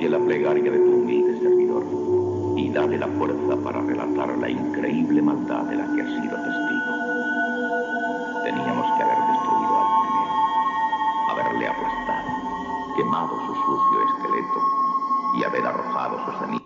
Oye la plegaria de tu humilde servidor y dale la fuerza para relatar la increíble maldad de la que has sido testigo. Teníamos que haber destruido al primero, haberle aplastado, quemado su sucio esqueleto y haber arrojado sus cenizas